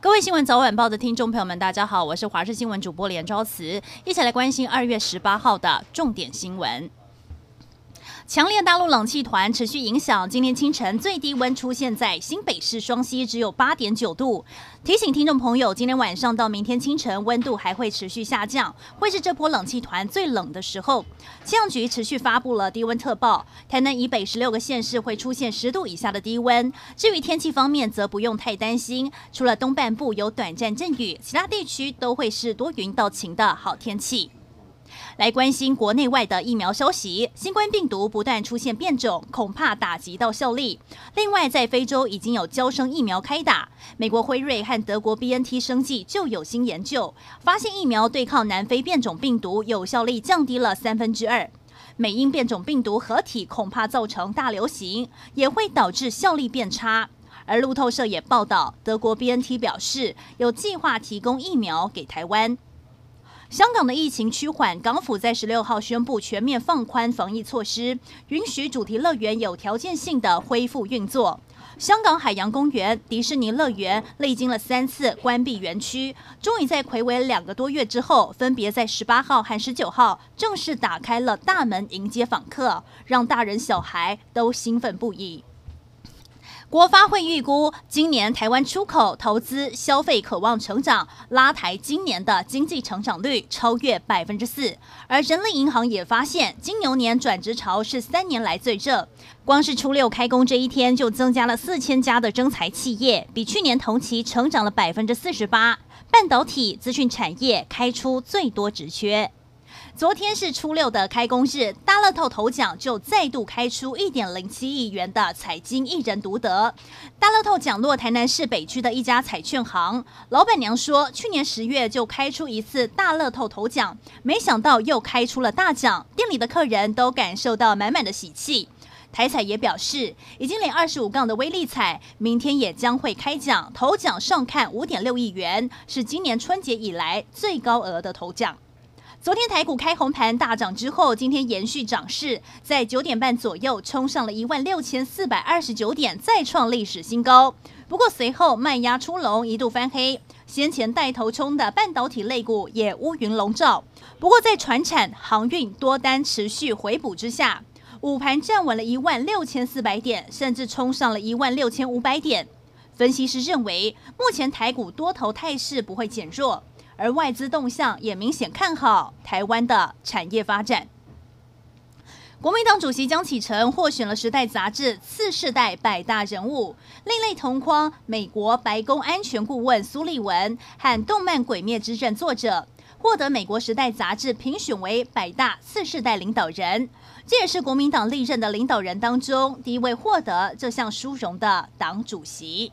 各位新闻早晚报的听众朋友们，大家好，我是华视新闻主播连昭慈，一起来关心二月十八号的重点新闻。强烈大陆冷气团持续影响，今天清晨最低温出现在新北市双溪，只有八点九度。提醒听众朋友，今天晚上到明天清晨温度还会持续下降，会是这波冷气团最冷的时候。气象局持续发布了低温特报，台南以北十六个县市会出现十度以下的低温。至于天气方面，则不用太担心，除了东半部有短暂阵雨，其他地区都会是多云到晴的好天气。来关心国内外的疫苗消息，新冠病毒不断出现变种，恐怕打击到效力。另外，在非洲已经有交生疫苗开打，美国辉瑞和德国 BNT 生技就有新研究，发现疫苗对抗南非变种病毒有效力降低了三分之二。美英变种病毒合体恐怕造成大流行，也会导致效力变差。而路透社也报道，德国 BNT 表示有计划提供疫苗给台湾。香港的疫情趋缓，港府在十六号宣布全面放宽防疫措施，允许主题乐园有条件性的恢复运作。香港海洋公园、迪士尼乐园历经了三次关闭园区，终于在睽违两个多月之后，分别在十八号和十九号正式打开了大门迎接访客，让大人小孩都兴奋不已。国发会预估，今年台湾出口、投资、消费渴望成长，拉抬今年的经济成长率超越百分之四。而人力银行也发现，金牛年转职潮是三年来最热，光是初六开工这一天就增加了四千家的征才企业，比去年同期成长了百分之四十八。半导体、资讯产业开出最多职缺。昨天是初六的开工日，大乐透头奖就再度开出一点零七亿元的彩金，一人独得。大乐透奖落台南市北区的一家彩券行，老板娘说，去年十月就开出一次大乐透头奖，没想到又开出了大奖，店里的客人都感受到满满的喜气。台彩也表示，已经领二十五杠的威力彩，明天也将会开奖，头奖上看五点六亿元，是今年春节以来最高额的头奖。昨天台股开红盘大涨之后，今天延续涨势，在九点半左右冲上了一万六千四百二十九点，再创历史新高。不过随后卖压出笼，一度翻黑。先前带头冲的半导体类股也乌云笼罩。不过在传产、航运多单持续回补之下，午盘站稳了一万六千四百点，甚至冲上了一万六千五百点。分析师认为，目前台股多头态势不会减弱。而外资动向也明显看好台湾的产业发展。国民党主席江启臣获选了《时代》杂志次世代百大人物，另类同框美国白宫安全顾问苏利文和动漫《鬼灭之刃》作者，获得美国《时代》杂志评选为百大次世代领导人。这也是国民党历任的领导人当中第一位获得这项殊荣的党主席。